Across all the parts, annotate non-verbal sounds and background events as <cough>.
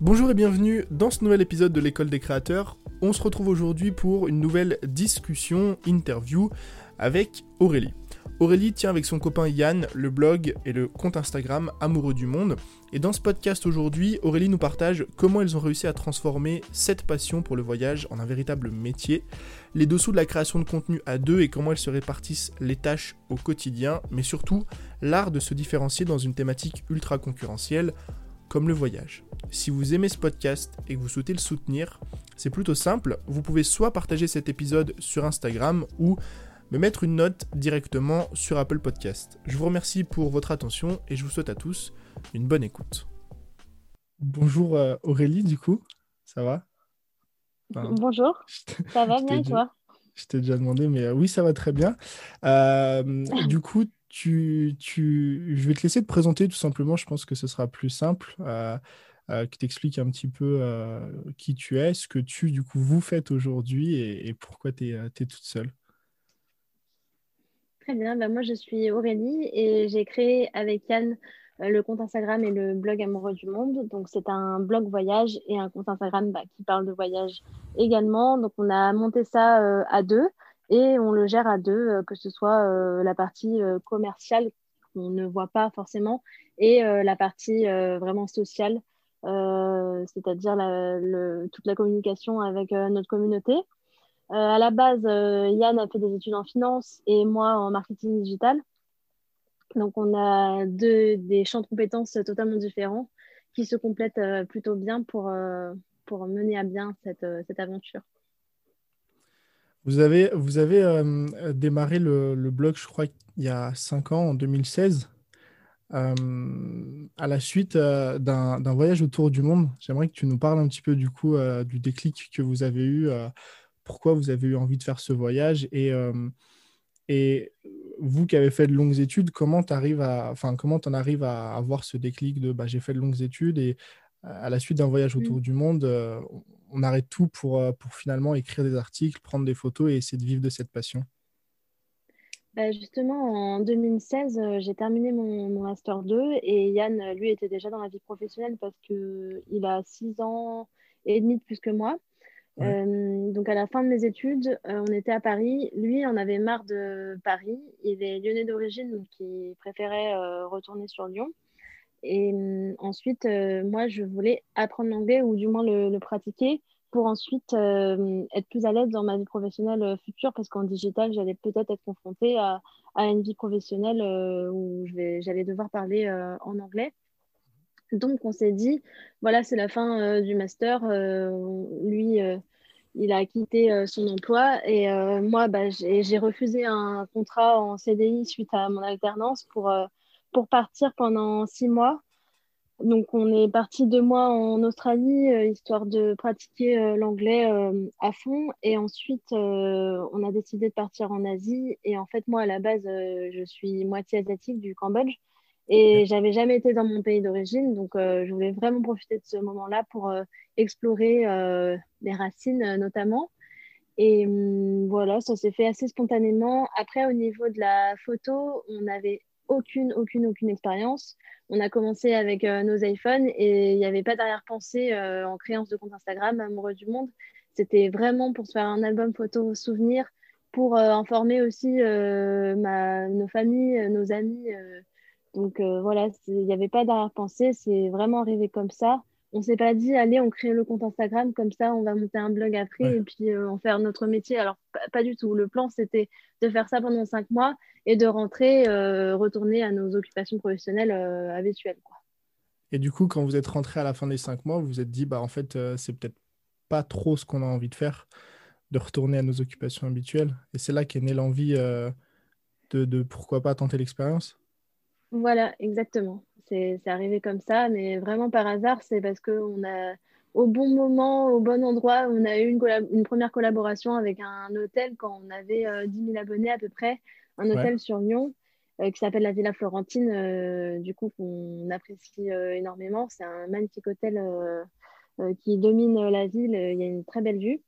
Bonjour et bienvenue dans ce nouvel épisode de l'école des créateurs. On se retrouve aujourd'hui pour une nouvelle discussion, interview avec Aurélie. Aurélie tient avec son copain Yann le blog et le compte Instagram Amoureux du Monde. Et dans ce podcast aujourd'hui, Aurélie nous partage comment elles ont réussi à transformer cette passion pour le voyage en un véritable métier, les dessous de la création de contenu à deux et comment elles se répartissent les tâches au quotidien, mais surtout l'art de se différencier dans une thématique ultra concurrentielle comme le voyage. Si vous aimez ce podcast et que vous souhaitez le soutenir, c'est plutôt simple, vous pouvez soit partager cet épisode sur Instagram ou me mettre une note directement sur Apple Podcast. Je vous remercie pour votre attention et je vous souhaite à tous une bonne écoute. Bonjour euh, Aurélie, du coup, ça va? Bonjour, ça va bien et toi? Je t'ai déjà demandé, mais euh, oui, ça va très bien. Euh, du coup, tu, tu, je vais te laisser te présenter tout simplement, je pense que ce sera plus simple. Euh, qui t'explique un petit peu qui tu es, ce que tu, du coup, vous faites aujourd'hui et, pourquoi tu es, es, toute seule. Très bien, bah, moi je suis Aurélie et j'ai créé avec Yann euh, le compte Instagram et le blog Amoureux du Monde. Donc c'est un blog voyage et un compte Instagram bah, qui parle de voyage également. Donc on a monté ça euh, à deux et on le gère à deux, euh, que ce soit la partie commerciale qu'on ne voit pas forcément et la partie vraiment sociale, c'est-à-dire toute la communication avec notre communauté. Euh, à la base, euh, Yann a fait des études en finance et moi en marketing digital. Donc, on a deux, des champs de compétences totalement différents qui se complètent euh, plutôt bien pour, pour mener à bien cette, cette aventure. Vous avez, vous avez démarré le, blog, je crois, il y a cinq ans, en 2016, à la suite d'un voyage autour du monde. J'aimerais que tu nous parles un petit peu du coup du déclic que vous avez eu pourquoi vous avez eu envie de faire ce voyage et, euh, et vous qui avez fait de longues études, comment tu arrives à, enfin, comment en arrives à avoir ce déclic de bah, j'ai fait de longues études et à la suite d'un voyage autour du monde, euh, on arrête tout pour, euh, pour finalement écrire des articles, prendre des photos et essayer de vivre de cette passion? Bah, Justement, en 2016, j'ai terminé mon, mon, Master 2 et Yann, lui, était déjà dans la vie professionnelle parce qu'il a 6 ans et demi de plus que moi. Euh, donc à la fin de mes études, euh, on était à Paris. Lui, on avait marre de Paris. Il est lyonnais d'origine, donc il préférait euh, retourner sur Lyon. Et ensuite, moi, je voulais apprendre l'anglais ou du moins le, pratiquer pour ensuite être plus à l'aise dans ma vie professionnelle future parce qu'en digital, j'allais peut-être être confrontée à, à, une vie professionnelle où j'allais devoir parler en anglais. Donc, on s'est dit, voilà, c'est la fin euh, du master. Euh, lui, euh, il a quitté son emploi et moi, bah, j'ai refusé un contrat en CDI suite à mon alternance pour, pour partir pendant six mois. Donc, on est parti deux mois en Australie, histoire de pratiquer l'anglais à fond. Et ensuite, on a décidé de partir en Asie. Et en fait, moi, à la base, je suis moitié asiatique du Cambodge. Et j'avais jamais été dans mon pays d'origine, donc euh, je voulais vraiment profiter de ce moment-là pour euh, explorer euh, les racines notamment. Et hum, voilà, ça s'est fait assez spontanément. Après, au niveau de la photo, on n'avait aucune, aucune, aucune expérience. On a commencé avec nos iPhones et il n'y avait pas d'arrière-pensée en créance de compte Instagram, amoureux du monde. C'était vraiment pour se faire un album photo souvenir, pour informer aussi ma, nos familles, nos amis donc euh, voilà, il n'y avait pas d'arrière-pensée, c'est vraiment arrivé comme ça. On ne s'est pas dit, allez, on crée le compte Instagram, comme ça, on va monter un blog après et puis euh, on faire notre métier. Alors, pas, du tout. Le plan, c'était de faire ça pendant cinq mois et de rentrer, euh, retourner à nos occupations professionnelles habituelles. Et du coup, quand vous êtes rentré à la fin des cinq mois, vous vous êtes dit, bah, en fait, c'est peut-être pas trop ce qu'on a envie de faire, de retourner à nos occupations habituelles. Et c'est là qu'est née l'envie de, de pourquoi pas tenter l'expérience voilà, exactement. C'est arrivé comme ça, mais vraiment par hasard, c'est parce qu'on a, au bon moment, au bon endroit, on a eu une, une première collaboration avec un hôtel quand on avait 10 euh, 000 abonnés à peu près, un hôtel sur Lyon euh, qui s'appelle la Villa Florentine, euh, du coup, qu'on apprécie énormément. C'est un magnifique hôtel qui domine la ville, il y a une très belle vue.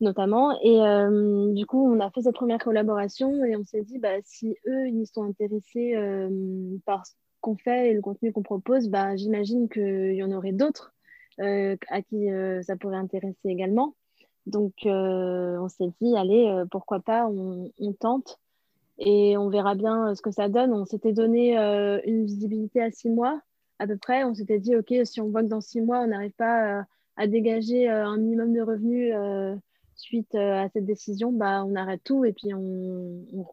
Notamment. Et euh, du coup, on a fait cette première collaboration et on s'est dit, bah, si eux, ils sont intéressés par ce qu'on fait et le contenu qu'on propose, bah, j'imagine qu'il y en aurait d'autres à qui ça pourrait intéresser également. Donc, on s'est dit, allez, pourquoi pas, on, on, tente et on verra bien ce que ça donne. On s'était donné une visibilité à six mois à peu près. On s'était dit, OK, si on voit que dans six mois, on n'arrive pas à dégager un minimum de revenus suite à cette décision, bah, on arrête tout et puis on,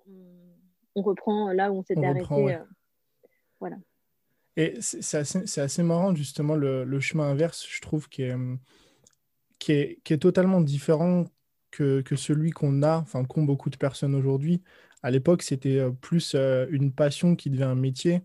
on, reprend là où on s'était arrêté. voilà. Et c'est assez, assez, marrant, justement, le, le, chemin inverse, je trouve, qui est, qui est, qui est totalement différent que, que celui qu'on a, enfin, qu'ont beaucoup de personnes aujourd'hui. À l'époque, c'était plus une passion qui devient un métier.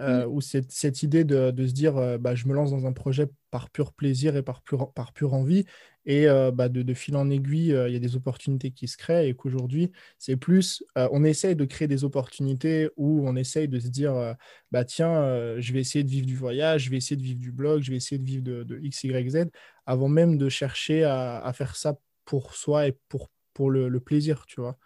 Euh, ou cette, cette, idée de, de se dire euh, bah, je me lance dans un projet par pur plaisir et par pure, par pure envie, et euh, bah, de, de, fil en aiguille, il y a des opportunités qui se créent, et qu'aujourd'hui, c'est plus, on essaye de créer des opportunités où on essaye de se dire bah, tiens, je vais essayer de vivre du voyage, je vais essayer de vivre du blog, je vais essayer de vivre de, de X, Y, Z, avant même de chercher à, à, faire ça pour soi et pour, pour le, le plaisir, tu vois.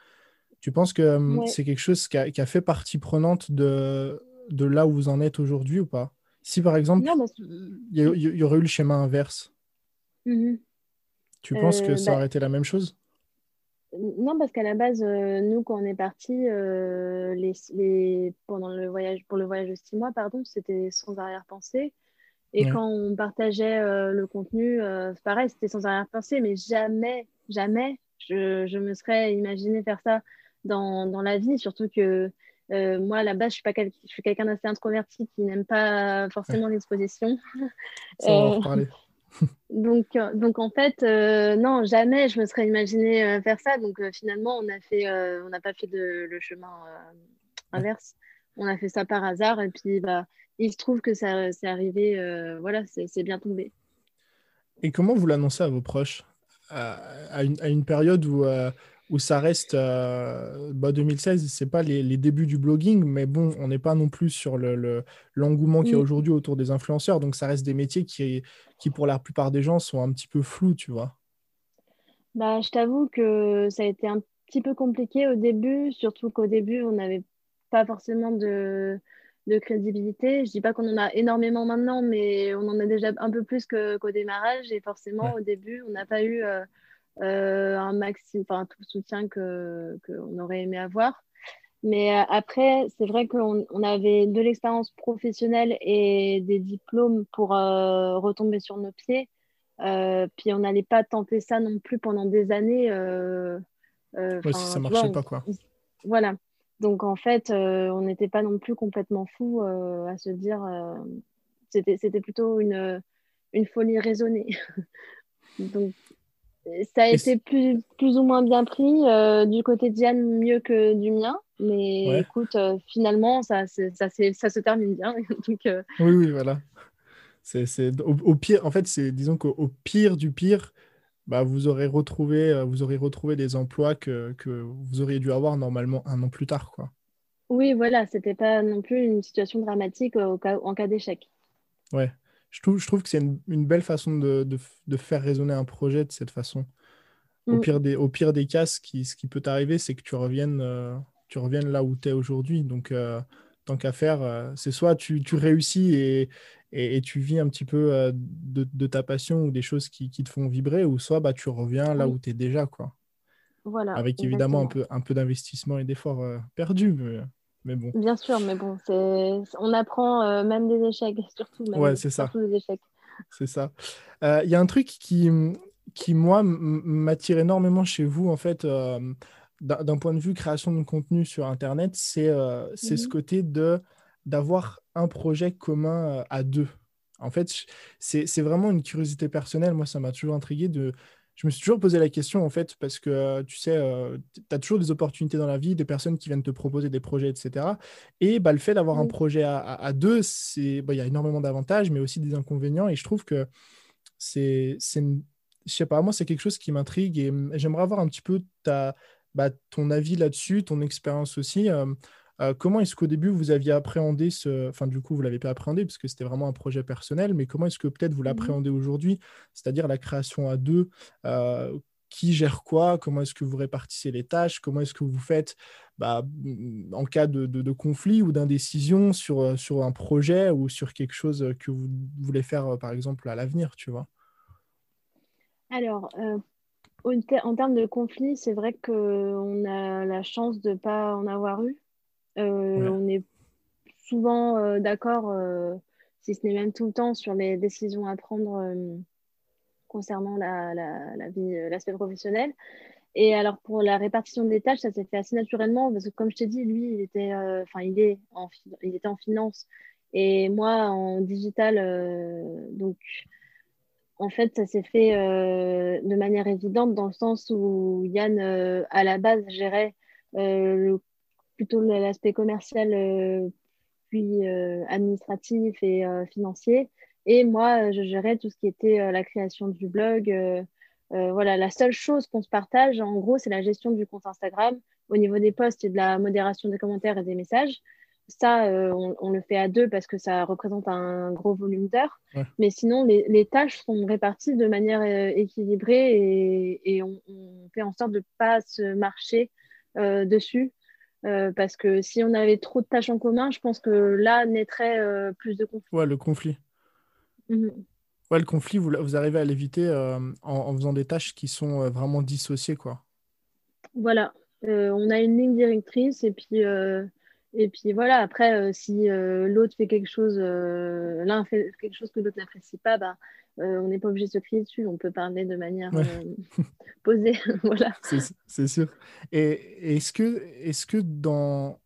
Tu penses que c'est quelque chose qui a, qui a, fait partie prenante de, de là où vous en êtes aujourd'hui ou pas? Si par exemple, il y, aurait eu le schéma inverse, mm-hmm. tu penses que ça euh, bah aurait été la même chose? Non, parce qu'à la base, euh, nous, quand on est parti, euh, les, pendant le voyage, pour le voyage de six mois, pardon, c'était sans arrière-pensée. Et quand on partageait le contenu, pareil, c'était sans arrière-pensée, mais jamais, jamais, je, je, me serais imaginé faire ça dans, dans la vie, surtout que euh, moi, à la base, je suis, pas je suis quelqu'un d'assez introverti qui n'aime pas forcément l'exposition. <laughs> Euh, <laughs> donc, euh, donc, en fait, non, jamais je me serais imaginé faire ça. Donc, finalement, on a fait, on n'a pas fait de, le chemin inverse. On a fait ça par hasard. Et puis, bah, il se trouve que ça c'est arrivé. voilà, c'est bien tombé. Et comment vous l'annoncez à vos proches? À, une, à, une, période où où ça reste euh, bah 2016, c'est pas les, les, débuts du blogging, mais bon, on n'est pas non plus sur le, l'engouement qu'il y a mm. aujourd'hui autour des influenceurs, donc ça reste des métiers qui, qui, pour la plupart des gens, sont un petit peu flous, tu vois. Bah, je t'avoue que ça a été un petit peu compliqué au début, surtout qu'au début, on n'avait pas forcément de, de crédibilité. Je dis pas qu'on en a énormément maintenant, mais on en a déjà un peu plus qu'au démarrage, et forcément, au début, on n'a pas eu... Euh, un maximum, enfin tout le soutien que qu'on aurait aimé avoir. Mais euh, après, c'est vrai qu'on on avait de l'expérience professionnelle et des diplômes pour euh, retomber sur nos pieds. puis on n'allait pas tenter ça non plus pendant des années. ouais, si ça marchait pas, quoi. Voilà. Donc en fait, on n'était pas non plus complètement fou à se dire. C'était plutôt une, une folie raisonnée. <laughs> Donc ça a été plus, plus ou moins bien pris euh, du côté de Diane, mieux que du mien. Mais écoute, euh, finalement, ça, ça, ça, se termine bien. <laughs> Euh, oui, oui, voilà. C'est, au, pire, en fait, c'est disons qu'au pire du pire, bah, vous, aurez retrouvé, vous aurez retrouvé des emplois que, que, vous auriez dû avoir normalement un an plus tard. Quoi. Oui, voilà, c'était pas non plus une situation dramatique au cas, en cas d'échec. Ouais je trouve, je trouve que c'est une, belle façon de, de, faire résonner un projet de cette façon. Au, mm. pire des, au pire des cas, ce qui, ce qui peut t'arriver, c'est que tu reviennes, euh, tu reviennes là où tu es aujourd'hui. Donc, euh, tant qu'à faire, euh, c'est soit tu, tu réussis et, et, tu vis un petit peu de, de, ta passion ou des choses qui, qui, te font vibrer, ou soit bah, tu reviens là où tu es déjà. Quoi. Voilà, Avec évidemment un peu, un peu d'investissement et d'efforts perdus. Mais bon. Bien sûr, mais bon, on apprend euh, même des échecs, surtout. ouais, c'est ça. Des échecs. C'est ça. Il y a un truc qui, qui moi, m'attire énormément chez vous, en fait, euh, d'un point de vue création de contenu sur Internet, c'est euh, ce mhm. côté de d'avoir un projet commun à deux. En fait, c'est vraiment une curiosité personnelle. Moi, ça m'a toujours intrigué de, je me suis toujours posé la question, en fait, parce que euh, tu sais, euh, tu as toujours des opportunités dans la vie, des personnes qui viennent te proposer des projets, etc. Et bah, le fait d'avoir un projet à, deux, c'est, bah, il y a énormément d'avantages, mais aussi des inconvénients. Et je trouve que c'est, c'est je sais pas, moi, c'est quelque chose qui m'intrigue et, j'aimerais avoir un petit peu ta, bah, ton avis là-dessus, ton expérience aussi. Euh, euh, comment est-ce qu'au début vous aviez appréhendé ce, enfin du coup vous l'avez pas appréhendé parce que c'était vraiment un projet personnel, mais comment est-ce que peut-être vous mmh l'appréhendez aujourd'hui, c'est-à-dire la création à deux euh, qui gère quoi, comment est-ce que vous répartissez les tâches, comment est-ce que vous faites bah, en cas de, conflit ou d'indécision sur, sur un projet ou sur quelque chose que vous voulez faire, par exemple, à l'avenir, tu vois? Alors, en termes de conflit, c'est vrai qu'on a la chance de ne pas en avoir eu. On est souvent d'accord, si ce n'est même tout le temps, sur les décisions à prendre concernant la, la, vie, euh, l'aspect professionnel. Et alors pour la répartition des tâches, ça s'est fait assez naturellement parce que comme je t'ai dit, lui, il était, euh, enfin, il est en, il était en finance et moi en digital. Euh, donc en fait, ça s'est fait de manière évidente dans le sens où Yann, à la base, gérait le, plutôt l'aspect commercial, puis administratif et financier. Et moi, je gérais tout ce qui était euh, la création du blog. Euh, euh, voilà, la seule chose qu'on se partage, en gros, c'est la gestion du compte Instagram au niveau des posts et de la modération des commentaires et des messages. Ça, on, le fait à deux parce que ça représente un gros volume d'heures. Mais sinon, les, tâches sont réparties de manière équilibrée et, on, fait en sorte de ne pas se marcher dessus. Parce que si on avait trop de tâches en commun, je pense que là naîtrait plus de conflits. Ouais, le conflit. Ouais, le conflit, vous, vous arrivez à l'éviter euh, en, faisant des tâches qui sont euh, vraiment dissociées, quoi. Voilà, euh, on a une ligne directrice et puis, et puis voilà, après, si l'autre fait quelque chose, l'un fait quelque chose que l'autre n'apprécie pas, bah, on n'est pas obligé de se crier dessus, on peut parler de manière <laughs> posée. <laughs> voilà. C'est sûr. Et est-ce que, est -ce que dans,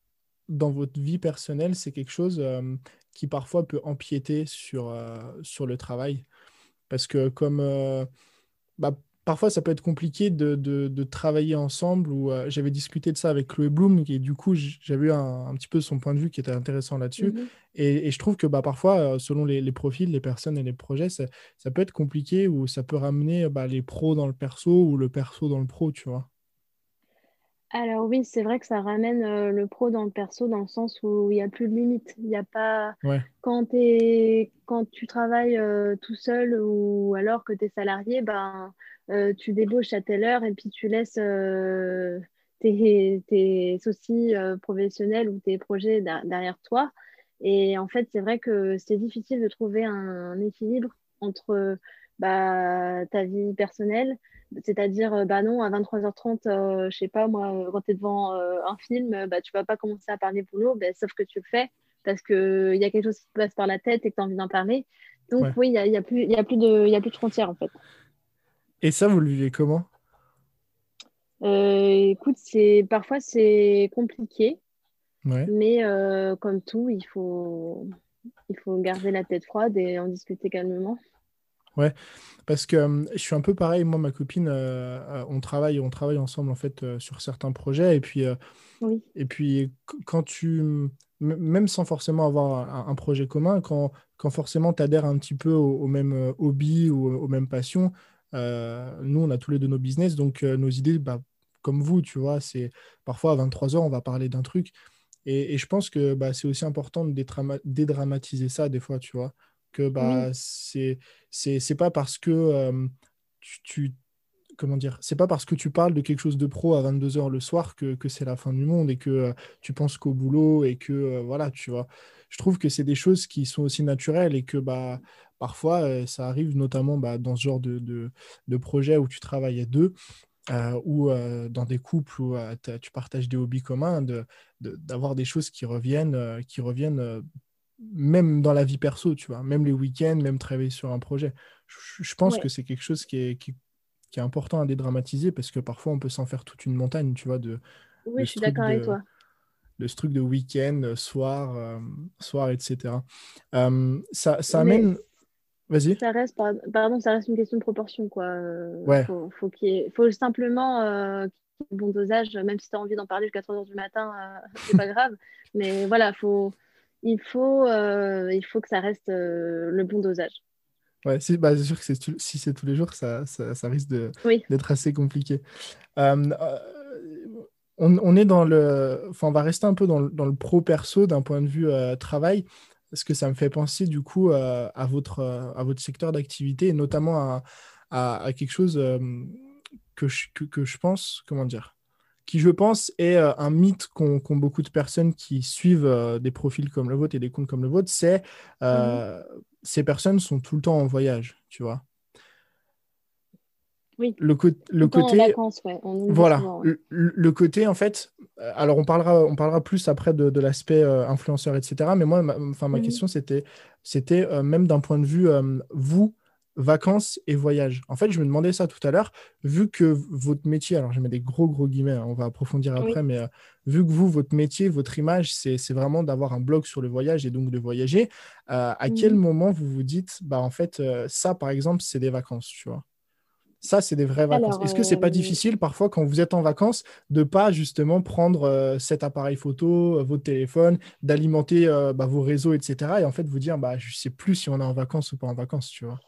dans votre vie personnelle, c'est quelque chose qui parfois peut empiéter sur, euh, sur le travail? Parce que comme euh, bah, parfois ça peut être compliqué de, de, travailler ensemble, ou euh, j'avais discuté de ça avec Chloé Bloom, et du coup j'avais eu un, petit peu son point de vue qui était intéressant là-dessus. Mhm. et, et, je trouve que bah, parfois, selon les, les, profils, les personnes et les projets, ça, ça peut être compliqué, ou ça peut ramener bah, les pros dans le perso, ou le perso dans le pro, tu vois. Alors oui, c'est vrai que ça ramène euh, le pro dans le perso dans le sens où il n'y a plus de limite. Il n'y a pas quand, quand tu travailles euh, tout seul ou alors que tu es salarié, ben, euh, tu débauches à telle heure et puis tu laisses tes, tes soucis professionnels ou tes projets derrière toi. Et en fait, c'est vrai que c'est difficile de trouver un équilibre entre bah, ta vie personnelle, c'est-à-dire, euh, bah non, à 23h30, euh, je sais pas, moi, euh, quand tu es devant un film, bah, tu vas pas commencer à parler boulot, bah, sauf que tu le fais parce qu'il y a quelque chose qui te passe par la tête et que tu as envie d'en parler. Donc, oui, il n'y a, y a, plus, y a, plus de, y a plus de frontières, en fait. Et ça, vous le vivez comment? Écoute, c'est parfois, c'est compliqué. Mais comme tout, il faut, il faut garder la tête froide et en discuter calmement. Ouais, parce que je suis un peu pareil, moi, ma copine, euh, euh, on travaille, on travaille ensemble en fait euh, sur certains projets, et puis, et puis quand tu, même sans forcément avoir un, projet commun, quand, quand forcément tu adhères un petit peu au, même hobby ou aux, mêmes passions, nous, on a tous les deux nos business, donc nos idées, bah, comme vous, tu vois, c'est parfois à 23h, on va parler d'un truc, et, et, je pense que bah, c'est aussi important de dédramatiser ça des fois, tu vois que bah, c'est c'est pas parce que tu, comment dire c'est pas parce que tu parles de quelque chose de pro à 22h le soir que, que c'est la fin du monde et que tu penses qu'au boulot et que voilà tu vois. Je trouve que c'est des choses qui sont aussi naturelles et que bah parfois ça arrive notamment bah, dans ce genre de, de, de, projet où tu travailles à deux ou dans des couples où tu partages des hobbies communs, d'avoir de, des choses qui reviennent, qui reviennent même dans la vie perso, tu vois, même les week-ends, même travailler sur un projet. Je, pense que c'est quelque chose qui est, qui, est important à dédramatiser parce que parfois on peut s'en faire toute une montagne, tu vois. De, oui, je suis d'accord avec toi. Le truc de week-end, soir, euh, soir, etc. Euh, ça, ça amène. Vas-y. Ça reste, pardon, ça reste une question de proportion, quoi. Euh, ouais. Faut, faut, qu'il faut simplement euh, qu'il y ait un bon dosage, même si tu as envie d'en parler jusqu'à 3 h du matin, <laughs> c'est pas grave. Mais voilà, faut il faut, euh, il faut que ça reste euh, le bon dosage. Ouais, c'est bah, sûr que si c'est tous les jours, ça, ça, risque d'être assez compliqué. Euh, on, on, est dans le. Enfin, on va rester un peu dans le, pro-perso d'un point de vue travail, parce que ça me fait penser du coup à, votre, à votre secteur d'activité, et notamment à, à, quelque chose que je, que, je pense, comment dire, qui je pense est un mythe qu'ont beaucoup de personnes qui suivent des profils comme le vôtre et des comptes comme le vôtre, c'est mmh ces personnes sont tout le temps en voyage, tu vois. Oui. Le, le côté. Vacances, ouais. voilà. Le, côté, en fait. Euh, alors, on parlera, on parlera plus après de, l'aspect euh, influenceur, etc. Mais moi, ma, enfin, ma mhm. question, c'était, c'était euh, même d'un point de vue, vous, vacances et voyages. En fait, je me demandais ça tout à l'heure, vu que votre métier, alors je mets des gros, gros guillemets, hein, on va approfondir après, mais vu que vous, votre métier, votre image, c'est, vraiment d'avoir un blog sur le voyage et donc de voyager, à quel mhm. moment vous vous dites, bah, en fait, ça, par exemple, c'est des vacances, tu vois? Ça, c'est des vraies vacances. Est-ce que c'est pas euh, difficile parfois quand vous êtes en vacances de pas justement prendre euh, cet appareil photo, euh, votre téléphone, d'alimenter bah, vos réseaux, etc. Et en fait vous dire, bah, je sais plus si on est en vacances ou pas en vacances, tu vois?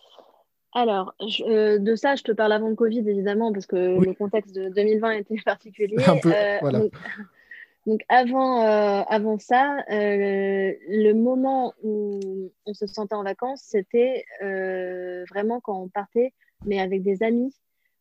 Alors, de ça, je te parle avant le Covid, évidemment, parce que le contexte de 2020 était <laughs> particulier. Un peu, voilà. Donc, <laughs> avant, avant ça, le moment où on se sentait en vacances, c'était vraiment quand on partait mais avec des amis,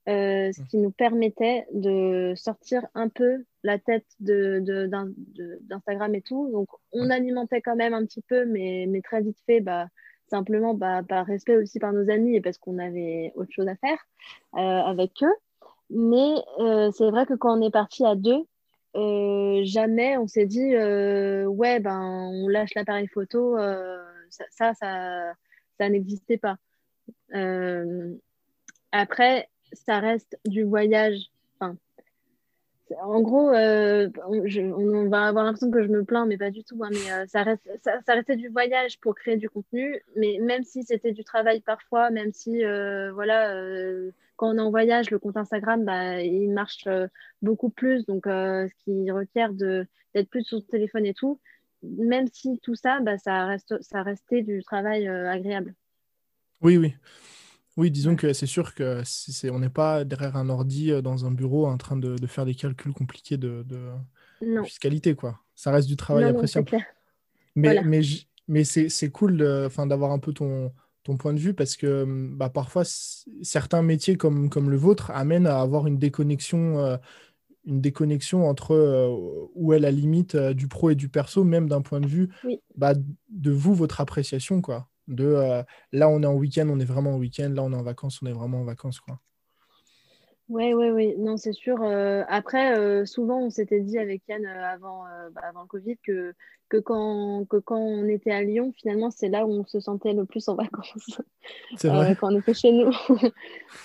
euh, ce qui nous permettait de sortir un peu la tête d'Instagram de, et tout. Donc, on alimentait quand même un petit peu, mais, mais très vite fait, bah, simplement bah, par respect aussi par nos amis et parce qu'on avait autre chose à faire euh, avec eux. Mais euh, c'est vrai que quand on est parti à deux, jamais on s'est dit ouais, ben, on lâche l'appareil photo. ça, ça, ça n'existait pas. Après, ça reste du voyage. En gros, euh, on, va avoir l'impression que je me plains, mais pas du tout. Hein, mais euh, ça, reste, ça, restait du voyage pour créer du contenu. Mais même si c'était du travail parfois, même si, euh, voilà, quand on est en voyage, le compte Instagram, bah, il marche beaucoup plus. Donc, ce qui requiert d'être plus sur le téléphone et tout. Même si tout ça, bah, ça restait du travail agréable. Oui, oui. Oui, disons que c'est sûr que c'est, on n'est pas derrière un ordi euh, dans un bureau en train de, faire des calculs compliqués de, fiscalité, quoi. Ça reste du travail appréciable. Mais, mais, mais c'est, cool d'avoir un peu ton, ton point de vue parce que hum, bah, parfois, certains métiers comme, comme le vôtre amènent à avoir une déconnexion. Euh, une déconnexion entre euh, où est la limite du pro et du perso, même d'un point de vue bah, de vous, votre appréciation. quoi. De euh, là, on est en week-end, on est vraiment en week-end. Là, on est en vacances, on est vraiment en vacances. Quoi. Oui, oui, oui. Non, c'est sûr. Euh, après, euh, souvent, on s'était dit avec Yann avant, bah, avant le Covid que, que, quand, que quand on était à Lyon, finalement, c'est là où on se sentait le plus en <laughs> vacances. C'est vrai. quand on était chez nous. <laughs>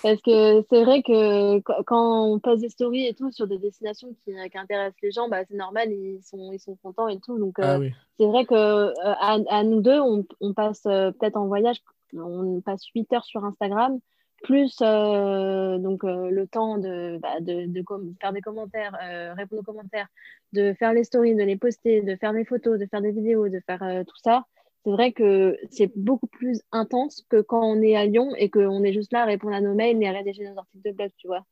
Parce que c'est vrai que quand on passe des stories et tout sur des destinations qui, qui intéressent les gens, bah, c'est normal, ils sont, ils sont contents et tout. Donc, ah c'est vrai que à, à, nous deux, on, on passe peut-être en voyage, on passe 8 heures sur Instagram plus euh, donc euh, le temps de, bah, de, de faire des commentaires, euh, répondre aux commentaires, de faire les stories, de les poster, de faire des photos, de faire des vidéos, de faire tout ça, c'est vrai que c'est beaucoup plus intense que quand on est à Lyon et qu'on est juste là à répondre à nos mails et à rédiger nos articles de blog, tu vois.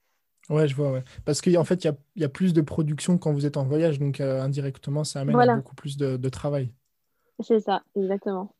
Ouais, je vois, ouais. Parce qu'en fait, il y a, y a, plus de production quand vous êtes en voyage, donc indirectement, ça amène beaucoup plus de, de travail. C'est ça, exactement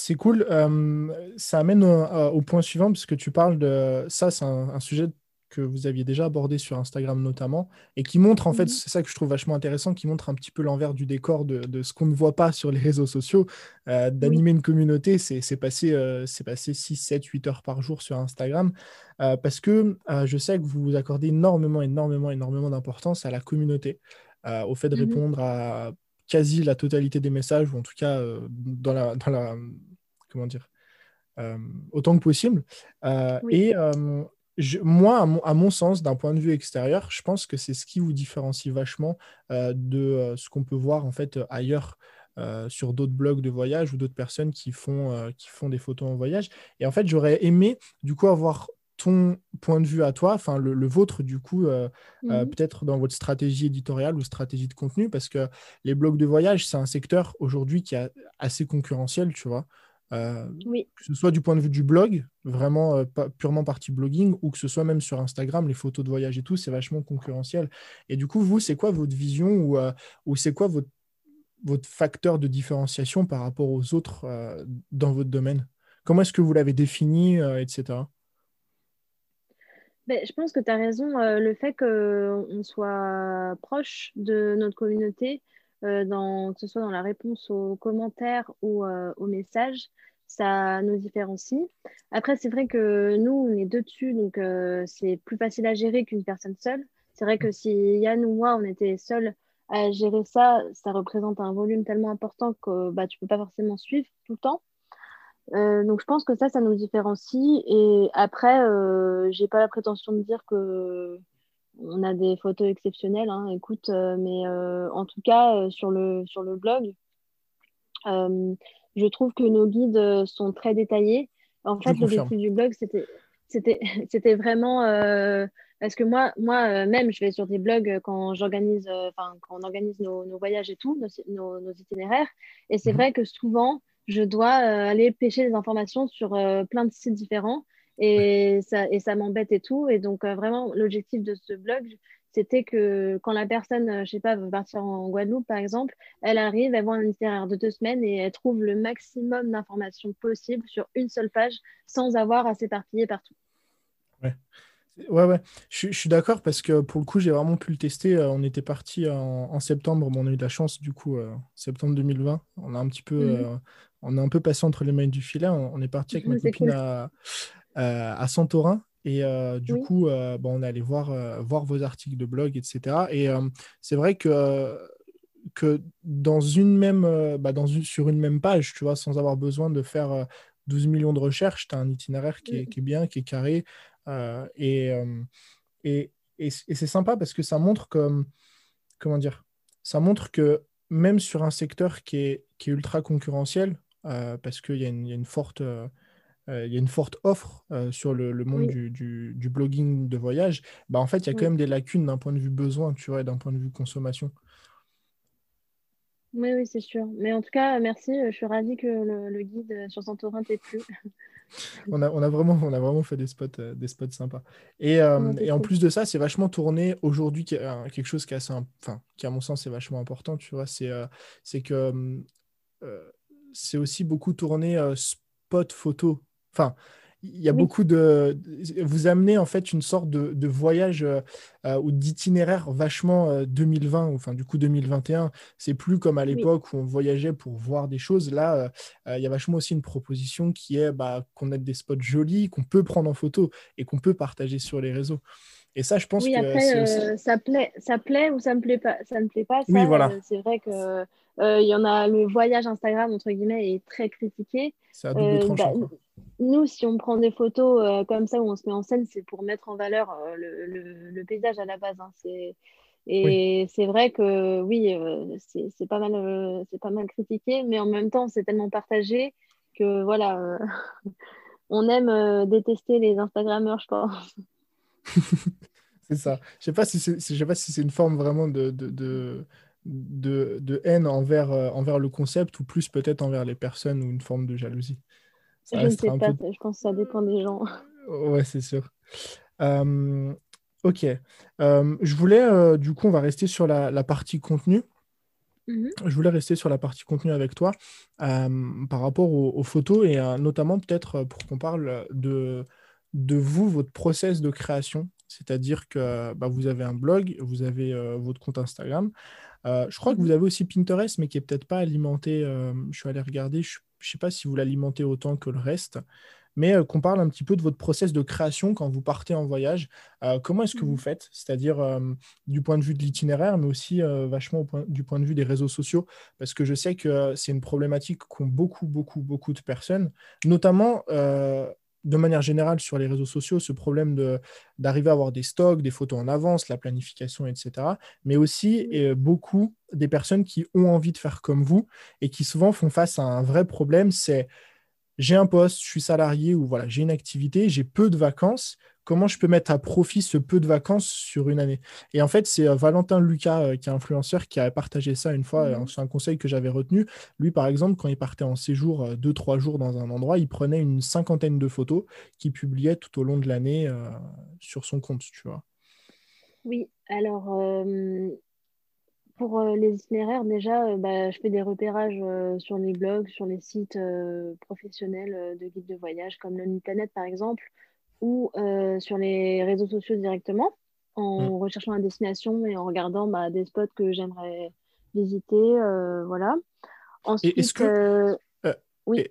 c'est cool. Euh, ça amène au, point suivant, parce que tu parles de ça, c'est un, sujet que vous aviez déjà abordé sur Instagram notamment, et qui montre, en fait, mhm. c'est ça que je trouve vachement intéressant, qui montre un petit peu l'envers du décor de, ce qu'on ne voit pas sur les réseaux sociaux. Euh, d'animer une communauté, c'est passé, euh, passé 6, 7, 8 heures par jour sur Instagram, parce que je sais que vous vous accordez énormément, énormément, énormément d'importance à la communauté, au fait de mhm. répondre à quasi la totalité des messages, ou en tout cas euh, dans, la, dans la. Comment dire euh, Autant que possible. Euh, et moi, à mon, sens, d'un point de vue extérieur, je pense que c'est ce qui vous différencie vachement de ce qu'on peut voir en fait ailleurs. sur d'autres blogs de voyage ou d'autres personnes qui font, qui font des photos en voyage. Et en fait, j'aurais aimé du coup avoir ton point de vue à toi, enfin le, vôtre du coup, euh, euh, mhm. peut-être dans votre stratégie éditoriale ou stratégie de contenu, parce que les blogs de voyage, c'est un secteur aujourd'hui qui est assez concurrentiel, tu vois. Euh, que ce soit du point de vue du blog, vraiment purement partie blogging, ou que ce soit même sur Instagram, les photos de voyage et tout, c'est vachement concurrentiel. Et du coup, vous, c'est quoi votre vision ou, ou c'est quoi votre, votre facteur de différenciation par rapport aux autres dans votre domaine? Comment est-ce que vous l'avez défini, etc. Ben, je pense que tu as raison. le fait qu'on soit proche de notre communauté, dans, que ce soit dans la réponse aux commentaires ou aux messages, ça nous différencie. Après, c'est vrai que nous, on est deux dessus, donc c'est plus facile à gérer qu'une personne seule. C'est vrai que si Yann ou moi, on était seuls à gérer ça, ça représente un volume tellement important que bah, tu ne peux pas forcément suivre tout le temps. Euh, donc je pense que ça, ça nous différencie. Et après, euh, j'ai pas la prétention de dire que on a des photos exceptionnelles. Hein, écoute, euh, mais euh, en tout cas sur le sur le blog, je trouve que nos guides sont très détaillés. En fait, l'objectif du blog, c'était c'était <laughs> c'était vraiment parce que moi, moi euh, même, je vais sur des blogs euh, quand j'organise, euh, quand on organise nos, nos, voyages et tout, nos, nos, itinéraires. Et c'est mhm. vrai que souvent, je dois aller pêcher des informations sur plein de sites différents. Et ça, et ça m'embête et tout. Et donc, vraiment, l'objectif de ce blog, c'était que quand la personne, je sais pas, veut partir en Guadeloupe, par exemple, elle arrive, elle voit un itinéraire de deux semaines et elle trouve le maximum d'informations possibles sur une seule page sans avoir à s'éparpiller partout. Ouais. Ouais, ouais, je, suis d'accord parce que pour le coup, j'ai vraiment pu le tester. Euh, on était parti en, septembre, on a eu de la chance du coup, euh, septembre 2020. On a un petit peu, mhm. euh, on a un peu passé entre les mains du filet. On, est parti avec ma copine à, à, Santorin. Et du coup, bon, on est allé voir, voir vos articles de blog, etc. Et c'est vrai que, que dans une même, bah, dans une, sur une même page, tu vois, sans avoir besoin de faire 12 millions de recherches, tu as un itinéraire qui est, qui est, bien, qui est carré, euh, euh, et, et, et, c'est sympa parce que ça montre que, comment dire, ça montre que même sur un secteur qui est, qui est ultra concurrentiel, euh, parce qu'il y, y, a une forte... il y a une forte offre sur le, le monde du, du, du, blogging de voyage, bah, en fait, il y a quand même des lacunes d'un point de vue besoin, tu vois, d'un point de vue consommation. Oui, oui, c'est sûr. Mais en tout cas, merci. Je suis ravie que le, le guide sur Santorin t'ait plu. <laughs> on, a, on, a vraiment, on a vraiment fait des spots, euh, des spots sympas. Et, euh, et en plus de ça, c'est vachement tourné aujourd'hui, quelque chose qui, est assez, enfin, qui à mon sens est vachement important, tu vois, c'est euh, c'est que c'est aussi beaucoup tourné spot photo. Enfin, il y a beaucoup de. Vous amenez en fait une sorte de, voyage euh, euh, ou d'itinéraire vachement 2020, euh, enfin du coup 2021. C'est plus comme à l'époque où on voyageait pour voir des choses. Là, il y a vachement aussi une proposition qui est bah, qu'on ait des spots jolis, qu'on peut prendre en photo et qu'on peut partager sur les réseaux. Et ça, je pense oui, que. Après, ça, plaît, ça plaît ou ça me plaît pas. Ça me plaît pas. oui, voilà. c'est vrai que. Il y en a le voyage Instagram, entre guillemets, est très critiqué. C'est à double tranchant. Bah, nous, si on prend des photos euh, comme ça où on se met en scène, c'est pour mettre en valeur euh, le, paysage à la base. Hein. Et c'est vrai que oui, euh, c'est pas, mal, c'est pas mal critiqué, mais en même temps, c'est tellement partagé que voilà, <laughs> on aime détester les Instagrammeurs, je pense. <laughs> c'est ça. Je sais pas si c'est, sais pas si c'est une forme vraiment de, de, de, de haine envers, envers le concept ou plus peut-être envers les personnes ou une forme de jalousie je ne sais pas, je pense que ça dépend des gens. Ouais, c'est sûr. Euh, ok. Euh, je voulais, euh, du coup, on va rester sur la, partie contenu. Mhm. Je voulais rester sur la partie contenu avec toi par rapport aux, photos et notamment peut-être pour qu'on parle de, de vous, votre process de création. C'est-à-dire que bah, vous avez un blog, vous avez votre compte Instagram. Je crois que vous mhm. avez aussi Pinterest, mais qui n'est peut-être pas alimenté. je suis allé regarder, je ne sais pas si vous l'alimentez autant que le reste, mais euh, qu'on parle un petit peu de votre process de création quand vous partez en voyage. Euh, comment est-ce que vous mmh. faites? C'est-à-dire euh, du point de vue de l'itinéraire, mais aussi vachement du point de vue des réseaux sociaux, parce que je sais que c'est une problématique qu'ont beaucoup, beaucoup, beaucoup de personnes, notamment de manière générale sur les réseaux sociaux, ce problème d'arriver à avoir des stocks, des photos en avance, la planification, etc. Mais aussi beaucoup des personnes qui ont envie de faire comme vous et qui souvent font face à un vrai problème, c'est j'ai un poste, je suis salarié ou voilà, j'ai une activité, j'ai peu de vacances, comment je peux mettre à profit ce peu de vacances sur une année. Et en fait, c'est euh, Valentin Lucas, euh, qui est influenceur, qui a partagé ça une fois. Mhm. C'est un conseil que j'avais retenu. Lui, par exemple, quand il partait en séjour euh, deux, trois jours dans un endroit, il prenait une cinquantaine de photos qu'il publiait tout au long de l'année sur son compte, tu vois. Oui, alors pour les itinéraires, déjà, bah, je fais des repérages sur les blogs, sur les sites professionnels de guides de voyage comme le Nitanet par exemple, ou sur les réseaux sociaux directement en mm. recherchant la destination et en regardant bah, des spots que j'aimerais visiter. voilà. Ensuite, est-ce que oui.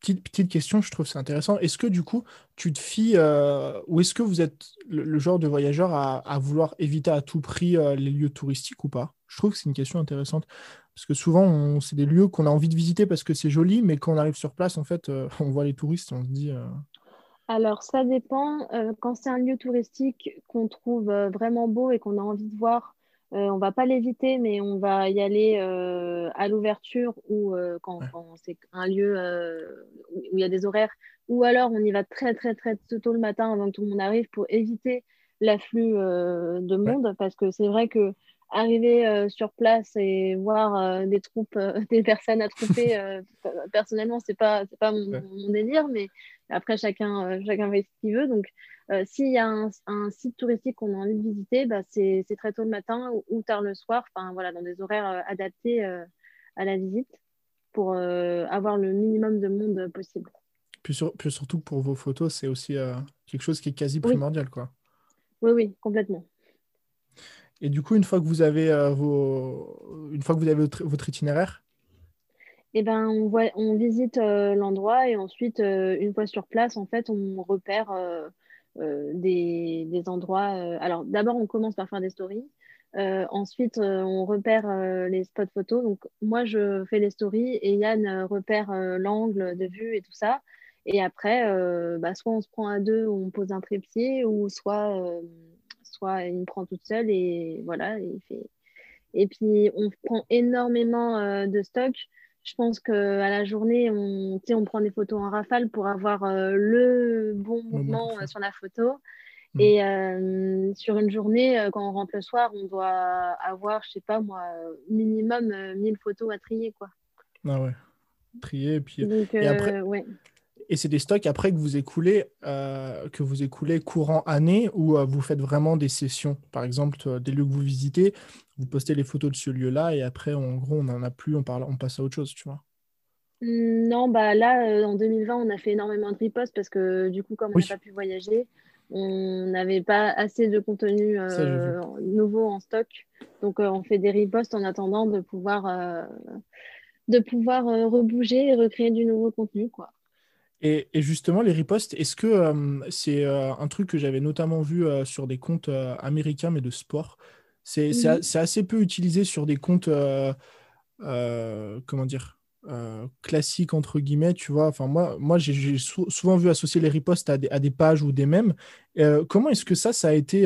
petite, petite question, je trouve ça intéressant. Est-ce que du coup, tu te fies, euh, ou est-ce que vous êtes le, genre de voyageur à, vouloir éviter à tout prix euh, les lieux touristiques ou pas? Je trouve que c'est une question intéressante. Parce que souvent, c'est des lieux qu'on a envie de visiter parce que c'est joli, mais quand on arrive sur place, en fait, euh, <laughs> on voit les touristes, on se dit. Alors, ça dépend. quand c'est un lieu touristique qu'on trouve vraiment beau et qu'on a envie de voir, euh, on va pas l'éviter, mais on va y aller euh, à l'ouverture ou euh, quand, c'est un lieu où il y a des horaires, ou alors on y va très très très tôt le matin avant que tout le monde arrive pour éviter l'afflux de monde, parce que c'est vrai que arriver sur place et voir des troupes, <laughs> des personnes attroupées, <laughs> personnellement c'est pas c'est pas mon, délire, mais après chacun chacun fait ce qu'il veut, donc euh, s'il y a un, site touristique qu'on a envie de visiter, bah, c'est très tôt le matin ou, tard le soir, voilà, dans des horaires euh, adaptés euh, à la visite pour avoir le minimum de monde possible. Puis, surtout pour vos photos, c'est aussi quelque chose qui est quasi primordial. Quoi. Oui, oui, complètement. Et du coup, une fois que vous avez, avez votre, itinéraire, eh ben, on, visite l'endroit et ensuite, une fois sur place, en fait, on repère euh, des, endroits. Euh, alors, d'abord, on commence par faire des stories. Euh, ensuite, on repère les spots photos. Donc, moi, je fais les stories et Yann repère l'angle de vue et tout ça. Et après, bah, soit on se prend à deux, on pose un trépied, ou soit, il me prend toute seule et voilà. Et, fait... et puis, on prend énormément de stock je pense qu'à la journée, on, on prend des photos en rafale pour avoir euh, le bon mouvement euh, sur la photo. Mm. Et euh, sur une journée, quand on rentre le soir, on doit avoir, je sais pas moi, minimum 1000 photos à trier. Quoi. Ah ouais. Trier, et puis. et après, ouais. Et c'est des stocks après que vous écoulez, euh, que vous écoulez courant année ou euh, vous faites vraiment des sessions. Par exemple, des lieux que vous visitez, vous postez les photos de ce lieu-là et après, en gros, on n'en a plus, on, parle, on passe à autre chose, tu vois. Mmh, non, bah là, euh, en 2020, on a fait énormément de ripostes parce que du coup, comme on n'a pas pu voyager, on n'avait pas assez de contenu nouveau en stock. Donc, on fait des ripostes en attendant de pouvoir, de pouvoir rebouger et recréer du nouveau contenu, quoi. Et, justement, les ripostes, est-ce que euh, c'est euh, un truc que j'avais notamment vu euh, sur des comptes américains, mais de sport? C'est assez peu utilisé sur des comptes, comment dire, classiques, entre guillemets, tu vois? Enfin, moi, moi j'ai souvent vu associer les ripostes à des, pages ou des mèmes. comment est-ce que ça, ça a été...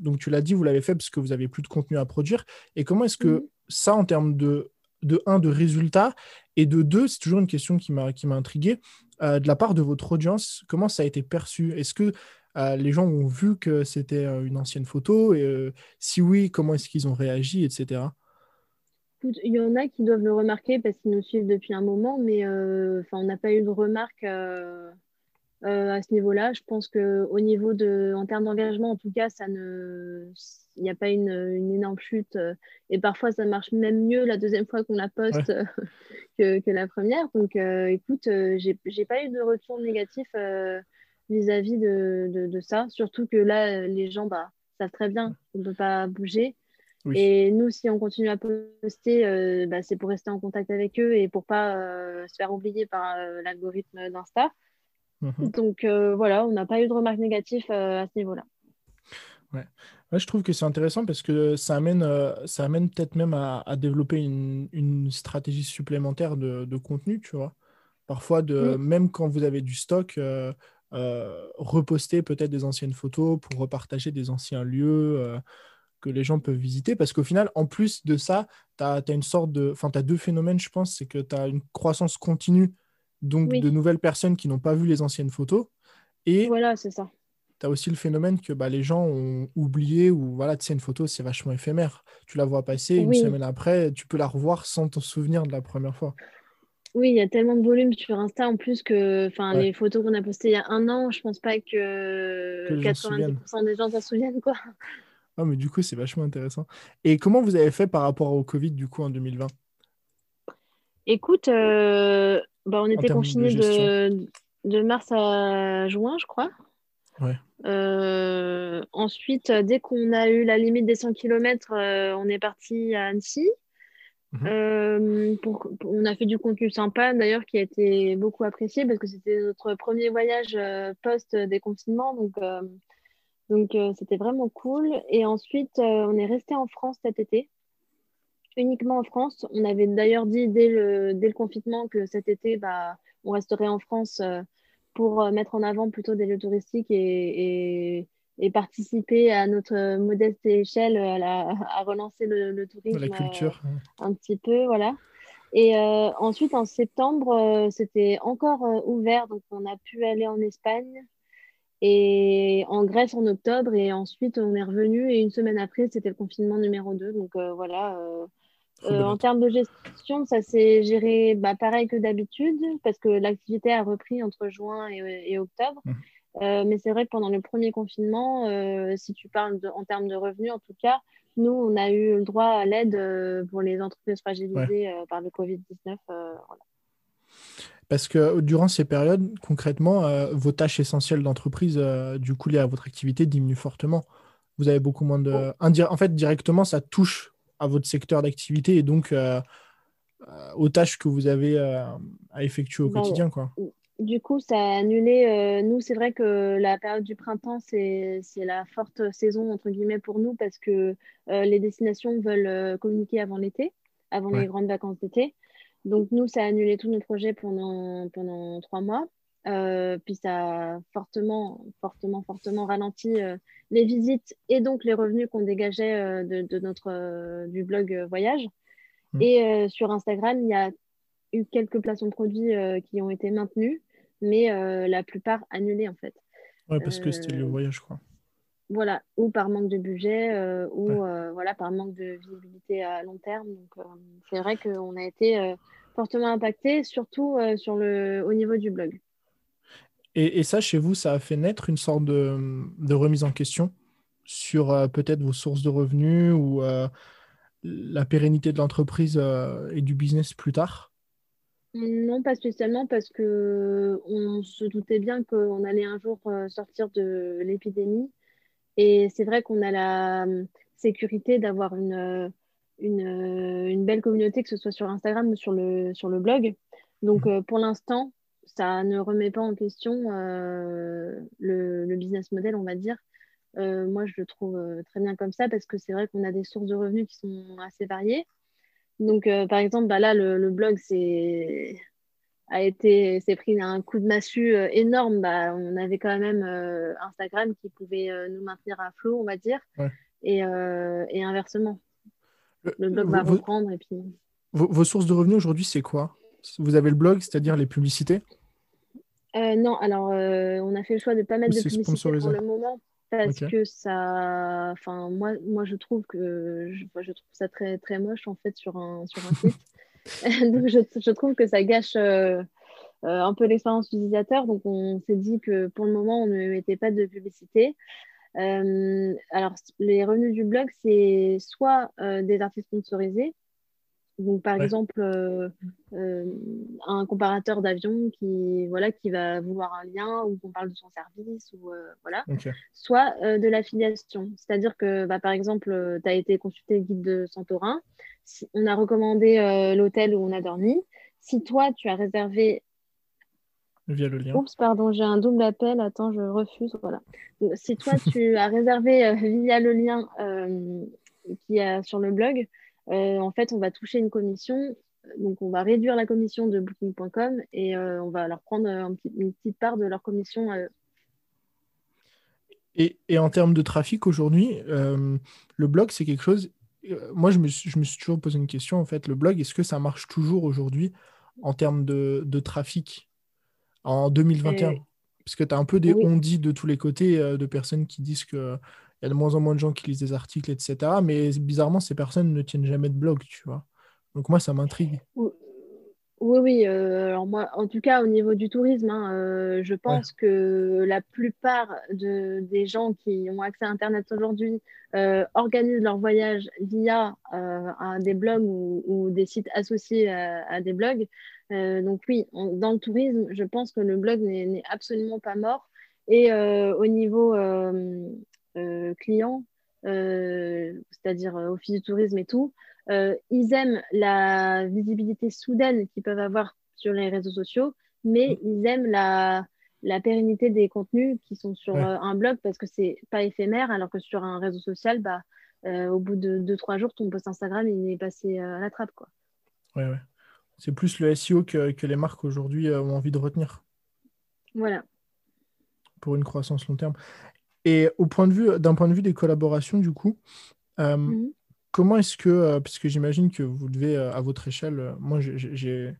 donc, tu l'as dit, vous l'avez fait parce que vous n'avez plus de contenu à produire. Et comment est-ce que ça, en termes de, de un, de résultats, et de deux, c'est toujours une question qui m'a intrigué, euh, de la part de votre audience, comment ça a été perçu? Est-ce que euh, les gens ont vu que c'était euh, une ancienne photo? Et si oui, comment est-ce qu'ils ont réagi, etc. Il y en a qui doivent le remarquer parce qu'ils nous suivent depuis un moment, mais on n'a pas eu de remarques à ce niveau-là. Je pense qu'au niveau de, en termes d'engagement, en tout cas, ça ne, n'y a pas une, une, énorme chute. Et parfois, ça marche même mieux la deuxième fois qu'on la poste <laughs> que, la première. Donc, euh, écoute, euh, j'ai pas eu de retour négatif euh, vis-à-vis de, ça. Surtout que là, les gens bah, savent très bien qu'on ne peut pas bouger. Et nous, si on continue à poster, bah, c'est pour rester en contact avec eux et pour pas se faire oublier par l'algorithme d'Insta. Mhm. Donc voilà, on n'a pas eu de remarques négatives à ce niveau-là. Ouais je trouve que c'est intéressant parce que ça amène, euh, ça amène peut-être même à, développer une, stratégie supplémentaire de, contenu, tu vois. Parfois, de, même quand vous avez du stock, euh, euh, reposter peut-être des anciennes photos pour repartager des anciens lieux que les gens peuvent visiter. Parce qu'au final, en plus de ça, tu as, une sorte de. Enfin, tu as deux phénomènes, je pense. C'est que tu as une croissance continue, donc de nouvelles personnes qui n'ont pas vu les anciennes photos. Et voilà, c'est ça tu as aussi le phénomène que bah, les gens ont oublié ou voilà, tu sais, une photo, c'est vachement éphémère. Tu la vois passer, une semaine après, tu peux la revoir sans t'en souvenir de la première fois. Oui, il y a tellement de volume sur Insta en plus que les photos qu'on a postées il y a un an, je pense pas que, 90% des gens s'en souviennent. Quoi. Ah, mais du coup, c'est vachement intéressant. Et comment vous avez fait par rapport au Covid du coup en 2020 Écoute, euh, bah, on était confinés de, de, mars à juin, je crois. Ensuite, dès qu'on a eu la limite des 100 km, on est parti à Annecy. Mhm. on a fait du contenu sympa d'ailleurs qui a été beaucoup apprécié parce que c'était notre premier voyage post-déconfinement. Donc, donc c'était vraiment cool. Et ensuite, on est resté en France cet été uniquement en France. On avait d'ailleurs dit dès le, dès le confinement que cet été, bah, on resterait en France euh, pour euh, mettre en avant plutôt des lieux touristiques et, et, participer à notre modeste échelle à, la, à relancer le, tourisme. La culture. Euh, un petit peu, voilà. Et ensuite, en septembre, c'était encore ouvert, donc on a pu aller en Espagne et en Grèce en octobre. Et ensuite, on est revenu et une semaine après, c'était le confinement numéro 2. Donc voilà, euh, en termes de gestion, ça s'est géré bah, pareil que d'habitude parce que l'activité a repris entre juin et, octobre. Mmh. Euh, mais c'est vrai que pendant le premier confinement, euh, si tu parles en termes de revenus, en tout cas, nous, on a eu le droit à l'aide pour les entreprises fragilisées par le Covid-19. Parce que durant ces périodes, concrètement, vos tâches essentielles d'entreprise, du coup, liées à votre activité, diminuent fortement. Vous avez beaucoup moins de. Oh. En fait, directement, ça touche à votre secteur d'activité et donc euh, euh, aux tâches que vous avez euh, à effectuer au quotidien. Quoi. Du coup, ça a annulé. nous, c'est vrai que la période du printemps, c'est la forte saison, entre guillemets, pour nous, parce que les destinations veulent communiquer avant l'été, avant les grandes vacances d'été. Donc, nous, ça a annulé tous nos projets pendant, pendant trois mois. Puis ça a fortement, fortement, fortement ralenti les visites et donc les revenus qu'on dégageait euh, de, notre, euh, du blog euh, voyage. Mm. Et sur Instagram, il y a eu quelques placements de produits qui ont été maintenus, mais la plupart annulés en fait. Ouais, parce que c'était le voyage, quoi. Voilà, ou par manque de budget, ou voilà, par manque de visibilité à long terme. Donc, c'est vrai qu'on a été fortement impacté, surtout sur le, au niveau du blog. Et, ça, chez vous, ça a fait naître une sorte de, remise en question sur euh, peut-être vos sources de revenus ou euh, la pérennité de l'entreprise euh, et du business plus tard? Non, pas spécialement parce que on se doutait bien qu'on allait un jour sortir de l'épidémie. Et c'est vrai qu'on a la sécurité d'avoir une, une, belle communauté, que ce soit sur Instagram ou sur le, sur le blog. Donc, mmh. pour l'instant, ça ne remet pas en question euh, le, business model, on va dire. Euh, moi, je le trouve euh, très bien comme ça parce que c'est vrai qu'on a des sources de revenus qui sont assez variées. Donc, par exemple, bah là, le, blog a été s'est pris un coup de massue énorme. Bah, on avait quand même Instagram qui pouvait nous maintenir à flot, on va dire, et, et, inversement. Le, blog va reprendre et puis. vos sources de revenus aujourd'hui, c'est quoi? Vous avez le blog, c'est-à-dire les publicités euh, non, alors euh, on a fait le choix de ne pas mettre de publicité pour le moment parce que ça. Enfin, moi, moi, je trouve que je, je, trouve ça très, très moche en fait sur un, sur un site. <laughs> <laughs> donc, je, je, trouve que ça gâche euh, un peu l'expérience utilisateur. Donc, on s'est dit que pour le moment, on ne mettait pas de publicité. alors, les revenus du blog, c'est soit des artistes sponsorisés, donc, par exemple, euh, euh, un comparateur d'avion qui, voilà, qui va vouloir un lien ou qu'on parle de son service, ou euh, voilà. Soit de l'affiliation. C'est-à-dire que, bah, par exemple, tu as été consulté guide de Santorin, on a recommandé l'hôtel où on a dormi. Si toi, tu as réservé. Via le lien. Oups, pardon, j'ai un double appel. Attends, je refuse. Voilà. si toi, <laughs> tu as réservé via le lien qui est sur le blog, euh, en fait, on va toucher une commission. Donc, on va réduire la commission de Booking.com et euh, on va leur prendre une petite part de leur commission Et, en termes de trafic aujourd'hui, euh, le blog, c'est quelque chose. Moi, je me, suis, toujours posé une question. En fait, le blog, est-ce que ça marche toujours aujourd'hui en termes de, trafic en 2021 Parce que tu as un peu des oui. de tous les côtés de personnes qui disent que y a de moins en moins de gens qui lisent des articles, etc. Mais bizarrement, ces personnes ne tiennent jamais de blog, tu vois. Donc moi, ça m'intrigue. Oui, oui. Euh, alors moi, en tout cas, au niveau du tourisme, hein, euh, je pense que la plupart de, des gens qui ont accès à Internet aujourd'hui euh, organisent leur voyage via des blogs ou, des sites associés à, des blogs. donc oui, dans le tourisme, je pense que le blog n'est absolument pas mort Et au niveau client, c'est-à-dire Office du tourisme et tout, ils aiment la visibilité soudaine qu'ils peuvent avoir sur les réseaux sociaux, mais mm. ils aiment la, la pérennité des contenus qui sont sur un blog parce que c'est pas éphémère, alors que sur un réseau social, bah, au bout de 2-3 jours, ton post Instagram il est passé à la trappe. Quoi. Ouais, ouais. C'est plus le SEO que, que les marques aujourd'hui ont envie de retenir. Voilà. Pour une croissance long terme. Et au point de vue, d'un point de vue des collaborations, du coup, euh, mhm. comment est-ce que, euh, puisque j'imagine que vous devez, euh, à votre échelle, moi j'ai,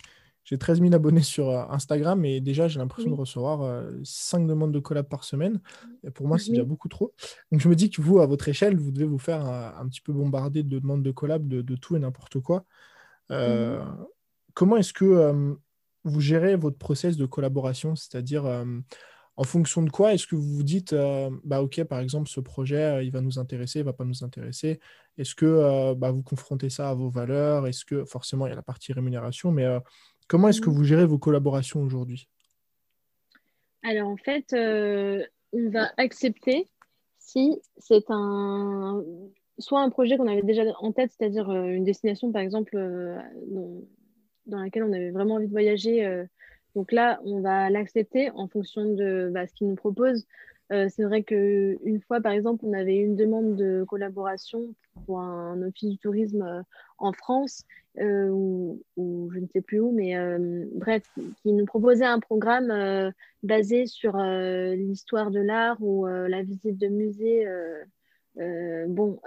13 000 abonnés sur Instagram et déjà j'ai l'impression de recevoir 5 demandes de collab par semaine. Et pour moi, c'est déjà beaucoup trop. Donc je me dis que vous, à votre échelle, vous devez vous faire un, petit peu bombarder de demandes de collab de, tout et n'importe quoi. Mhm. Comment est-ce que vous gérez votre process de collaboration? C'est-à-dire, en fonction de quoi est-ce que vous vous dites, euh, bah ok, par exemple, ce projet, euh, il va nous intéresser, il va pas nous intéresser? Est-ce que euh, bah, vous confrontez ça à vos valeurs? Est-ce que forcément il y a la partie rémunération, mais comment est-ce que mmh. vous gérez vos collaborations aujourd'hui? Alors en fait, on va accepter si c'est un soit un projet qu'on avait déjà en tête, c'est-à-dire une destination par exemple dans, dans, laquelle on avait vraiment envie de voyager donc là, on va l'accepter en fonction de bah, ce qu'il nous propose. Euh, c'est vrai qu'une fois, par exemple, on avait une demande de collaboration pour un office du tourisme euh, en France, euh, ou, je ne sais plus où, mais bref, qui nous proposait un programme basé sur l'histoire de l'art ou la visite de musées. bon,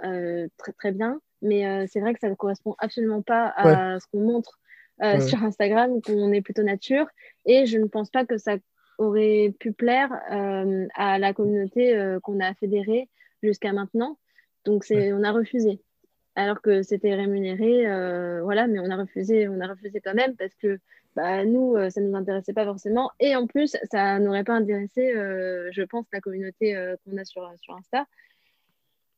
très, très bien, mais c'est vrai que ça ne correspond absolument pas à ce qu'on montre euh, sur Instagram, qu'on est plutôt nature. Et je ne pense pas que ça aurait pu plaire euh, à la communauté euh, qu'on a fédérée jusqu'à maintenant. Donc, c'est, on a refusé. Alors que c'était rémunéré, voilà, mais on a refusé, on a refusé quand même parce que bah, nous, ça ne nous intéressait pas forcément. Et en plus, ça n'aurait pas intéressé, je pense, la communauté qu'on a sur, sur Insta.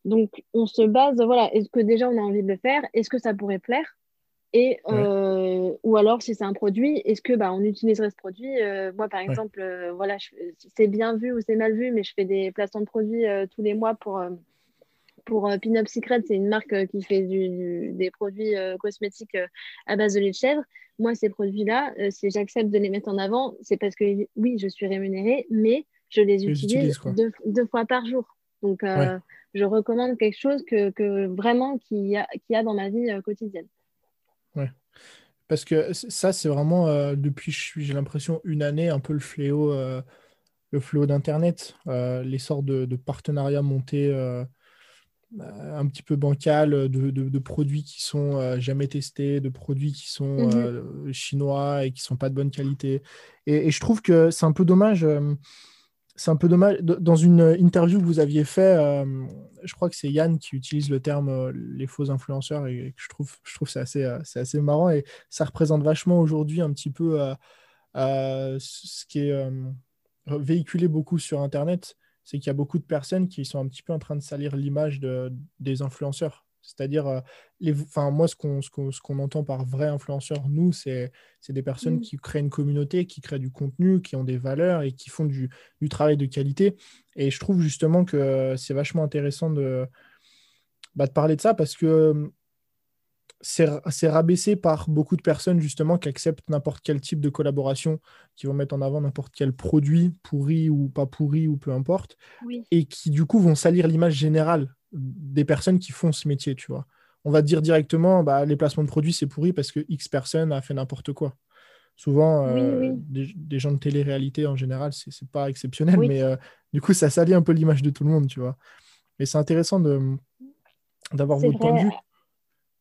Donc, on se base, voilà, est-ce que déjà on a envie de le faire? Est-ce que ça pourrait plaire? Et, euh, ou alors, si c'est un produit, est-ce que bah, on utiliserait ce produit euh, Moi, par exemple, euh, voilà, c'est bien vu ou c'est mal vu, mais je fais des placements de produits tous les mois pour, pour Pin Secret. C'est une marque qui fait du, des produits cosmétiques à base de lait de chèvre. Moi, ces produits-là, si j'accepte de les mettre en avant, c'est parce que oui, je suis rémunérée, mais je les utilise deux, deux, fois par jour. Donc, je recommande quelque chose que, que vraiment qu'il y, a, qui a dans ma vie quotidienne. Ouais. Parce que ça, c'est vraiment, euh, depuis, j'ai l'impression, une année, un peu le fléau, euh, le fléau d'Internet, euh, l'essor de, de, partenariats montés un petit peu bancal, de, de, produits qui sont jamais testés, de produits qui sont mhm. chinois et qui sont pas de bonne qualité. Et, et je trouve que c'est un peu dommage c'est un peu dommage. Dans une interview que vous aviez fait, euh, je crois que c'est Yann qui utilise le terme euh, les faux influenceurs et je trouve, je trouve c'est assez, euh, c'est assez marrant et ça représente vachement aujourd'hui un petit peu ce qui est véhiculé beaucoup sur Internet, c'est qu'il y a beaucoup de personnes qui sont un petit peu en train de salir l'image de, des influenceurs. C'est-à-dire, euh, enfin, moi, ce qu'on ce entend par vrai influenceur, nous, c'est des personnes mmh. qui créent une communauté, qui créent du contenu, qui ont des valeurs et qui font du, du travail de qualité. Et je trouve justement que c'est vachement intéressant de, bah, de parler de ça parce que c'est rabaissé par beaucoup de personnes justement qui acceptent n'importe quel type de collaboration, qui vont mettre en avant n'importe quel produit, pourri ou pas pourri ou peu importe, et qui du coup vont salir l'image générale des personnes qui font ce métier, tu vois. On va dire directement, bah, les placements de produits, c'est pourri parce que X personne a fait n'importe quoi. Souvent, euh, Des, gens de télé-réalité, en général, c'est pas exceptionnel, mais euh, du coup, ça salit un peu l'image de tout le monde, tu vois. Mais c'est intéressant d'avoir votre point de vue.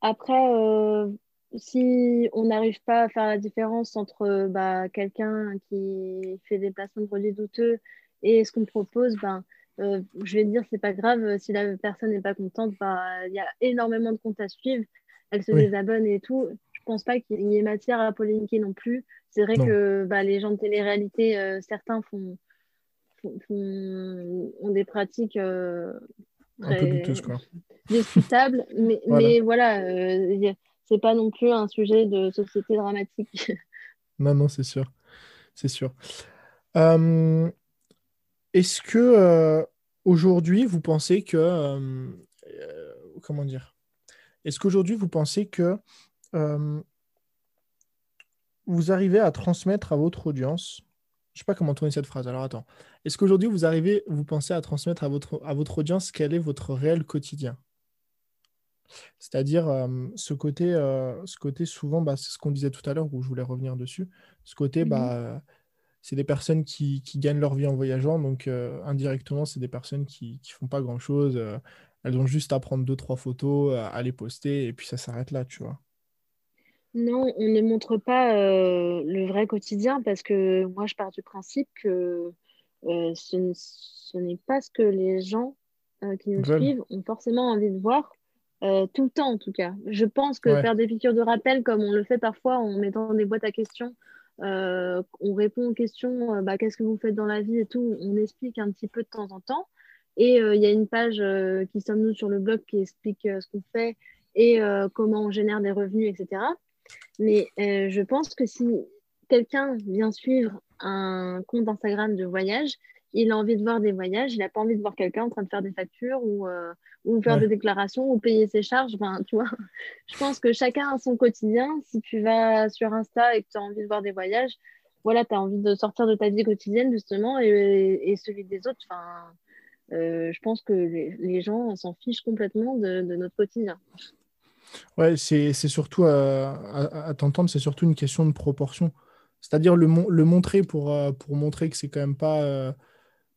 Après, euh, si on n'arrive pas à faire la différence entre bah, quelqu'un qui fait des placements de produits douteux et ce qu'on propose, ben, euh, je vais dire, c'est pas grave, euh, si la personne n'est pas contente, bah, il y a énormément de comptes à suivre, elle se désabonne et tout. Je pense pas qu'il y ait matière à polémiquer non plus. C'est vrai que bah, les gens de télé-réalité, euh, certains font, ont des pratiques un peu douteuses, quoi. discutables, <laughs> mais voilà, mais voilà c'est pas non plus un sujet de société dramatique. <laughs> non, non, c'est sûr. C'est sûr. Est-ce que aujourd'hui, vous pensez que... comment dire? Est-ce qu'aujourd'hui, vous pensez que vous arrivez à transmettre à votre audience? Je ne sais pas comment tourner cette phrase. Alors attends. Est-ce qu'aujourd'hui, vous arrivez, vous pensez à transmettre à votre, à votre audience quel est votre réel quotidien? C'est-à-dire euh, ce, côté, euh, ce côté, souvent, bah, c'est ce qu'on disait tout à l'heure, où je voulais revenir dessus. Ce côté, mmh bah, c'est des personnes qui, qui, gagnent leur vie en voyageant. Donc, euh, indirectement, c'est des personnes qui ne font pas grand-chose. elles ont juste à prendre deux, trois photos, à les poster, et puis ça s'arrête là, tu vois. Non, on ne montre pas euh, le vrai quotidien parce que moi, je pars du principe que euh, ce, n'est pas ce que les gens euh, qui nous suivent ont forcément envie de voir tout le temps, en tout cas. Je pense que faire des piqûres de rappel, comme on le fait parfois en mettant des boîtes à questions, on répond aux questions, bah, qu'est-ce que vous faites dans la vie et tout, on explique un petit peu de temps en temps. Et il y a une page qui sommes nous sur le blog qui explique ce qu'on fait et comment on génère des revenus, etc. Mais euh, je pense que si quelqu'un vient suivre un compte Instagram de voyage, il a envie de voir des voyages, il n'a pas envie de voir quelqu'un en train de faire des factures ou, euh, ou faire des déclarations ou payer ses charges. Enfin, tu vois, <laughs> je pense que chacun a son quotidien. Si tu vas sur Insta et que tu as envie de voir des voyages, voilà, tu as envie de sortir de ta vie quotidienne justement et, et celui des autres. Enfin, euh, je pense que les, gens s'en fichent complètement de, de notre quotidien. Ouais, c'est surtout, à, t'entendre, c'est surtout une question de proportion. C'est-à-dire le, le montrer pour, euh, pour montrer que c'est quand même pas euh,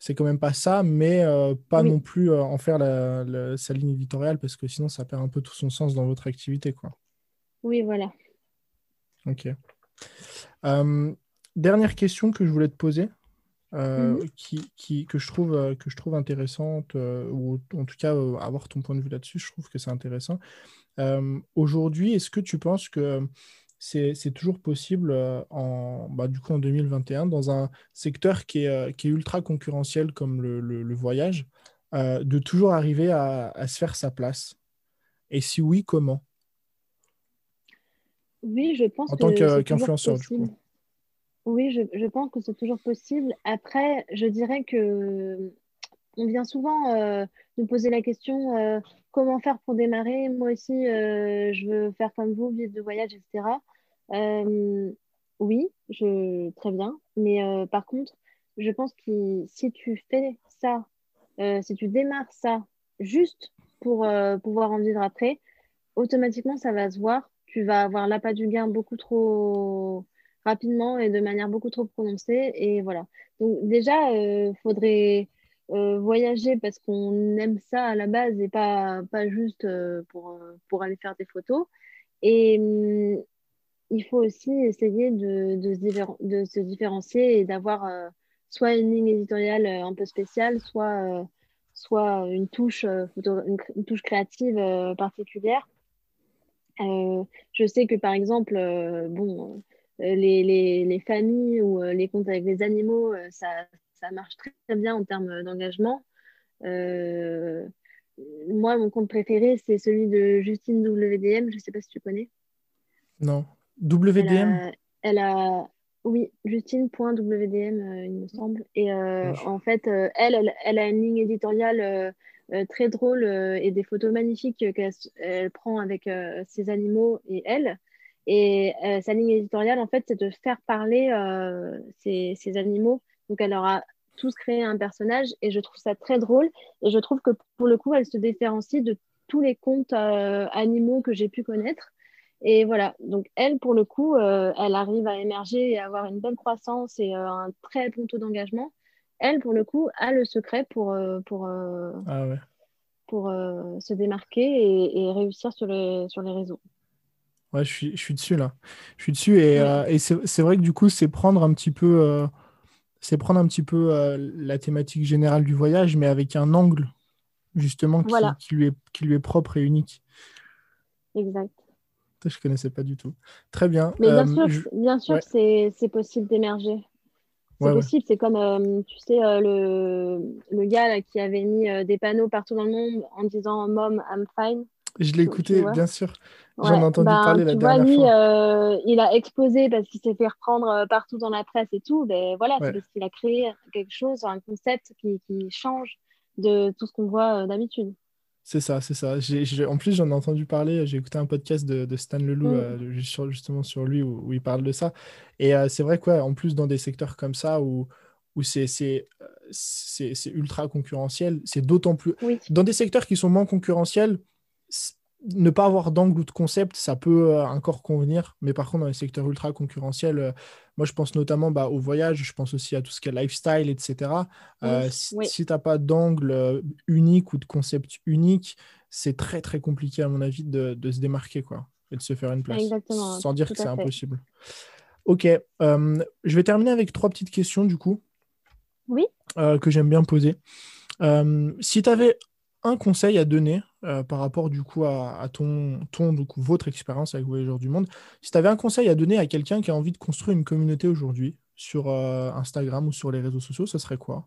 c'est quand même pas ça, mais pas non plus en faire la, sa ligne éditoriale parce que sinon ça perd un peu tout son sens dans votre activité. Quoi. Oui, voilà. Ok. dernière question que je voulais te poser, mmh qui, qui, que, je trouve, que je trouve intéressante, ou en tout cas avoir ton point de vue là-dessus, je trouve que c'est intéressant. Euh, aujourd'hui, est-ce que tu penses que c'est toujours possible euh, en, bah, du coup, en 2021 dans un secteur qui est, euh, qui est ultra concurrentiel comme le, le, voyage, de toujours arriver à, à, se faire sa place Et si oui, comment? Oui, je pense en tant qu'influenceur, du coup. Oui, je, je pense que c'est toujours possible. Après, je dirais que on vient souvent nous poser la question comment faire pour démarrer Moi aussi, euh, je veux faire comme vous, vivre de voyage, etc. Euh, oui, je, très bien. Mais euh, par contre, je pense que si tu fais ça, si tu démarres ça juste pour pouvoir en vivre après, automatiquement, ça va se voir. Tu vas avoir l'appât du gain beaucoup trop rapidement et de manière beaucoup trop prononcée. Et voilà. Donc déjà, il faudrait euh, voyager parce qu'on aime ça à la base et pas, pas juste euh, pour, euh, pour aller faire des photos. Et hum, il faut aussi essayer de, de, se, différencier et d'avoir soit une ligne éditoriale un peu spéciale, soit, soit une, touche, une, touche créative particulière. je sais que par exemple, bon, les, les, les, familles ou les comptes avec les animaux, ça, ça marche très, bien en termes d'engagement. Euh, moi, mon compte préféré, c'est celui de Justine WDM. Je ne sais pas si tu connais. Non. WDM elle a, Oui, Justine.wdm, euh, il me semble. Et euh, en fait, elle, elle, a une ligne éditoriale très drôle et des photos magnifiques qu'elle prend avec ses animaux et elle. Et sa ligne éditoriale, en fait, c'est de faire parler ces, ces, animaux donc, elle aura tous créé un personnage et je trouve ça très drôle. Et je trouve que pour le coup, elle se différencie de tous les contes euh, animaux que j'ai pu connaître. Et voilà, donc elle, pour le coup, euh, elle arrive à émerger et à avoir une bonne croissance et euh, un très bon taux d'engagement. Elle, pour le coup, a le secret pour, pour, ah pour se démarquer et, réussir sur les, sur les réseaux. Ouais, je suis, je suis dessus là. Je suis dessus et, et c'est vrai que du coup, c'est prendre un petit peu c'est prendre un petit peu euh, la thématique générale du voyage, mais avec un angle justement qui, lui est, qui lui est propre et unique. Exact. Je ne connaissais pas du tout. Très bien. Mais bien euh, sûr, bien sûr c'est possible d'émerger. C'est possible, c'est comme, euh, tu sais, le, le, gars qui avait mis des panneaux partout dans le monde en disant Mom, I'm fine. Je l'ai écouté, bien sûr. J'en ai entendu ben, parler la tu dernière vois, lui, fois. Euh, il a exposé parce qu'il s'est fait reprendre euh, partout dans la presse et tout. Ben, voilà, c'est parce qu'il a créé quelque chose, un concept qui, qui change de tout ce qu'on voit d'habitude. C'est ça, c'est ça. en plus, j'en ai entendu parler. J'ai écouté un podcast de, Stan Leloup, mm. justement sur lui, où, il parle de ça. Et c'est vrai quoi, en plus, dans des secteurs comme ça, où, où c'est ultra concurrentiel, c'est d'autant plus. Dans des secteurs qui sont moins concurrentiels, ne pas avoir d'angle ou de concept, ça peut euh, encore convenir. Mais par contre, dans les secteurs ultra concurrentiels, euh, moi, je pense notamment bah, au voyage, je pense aussi à tout ce qui est lifestyle, etc. Euh, si, tu n'as pas d'angle unique ou de concept unique, c'est très, très compliqué, à mon avis, de, se démarquer quoi, et de se faire une place. sans dire que c'est impossible. Ok, je vais terminer avec trois petites questions, du coup. Oui. que j'aime bien poser. si tu avais un conseil à donner euh, par rapport du coup à, ton, ton coup, votre expérience avec Voyageurs du Monde. Si tu avais un conseil à donner à quelqu'un qui a envie de construire une communauté aujourd'hui sur euh, Instagram ou sur les réseaux sociaux, ce serait quoi?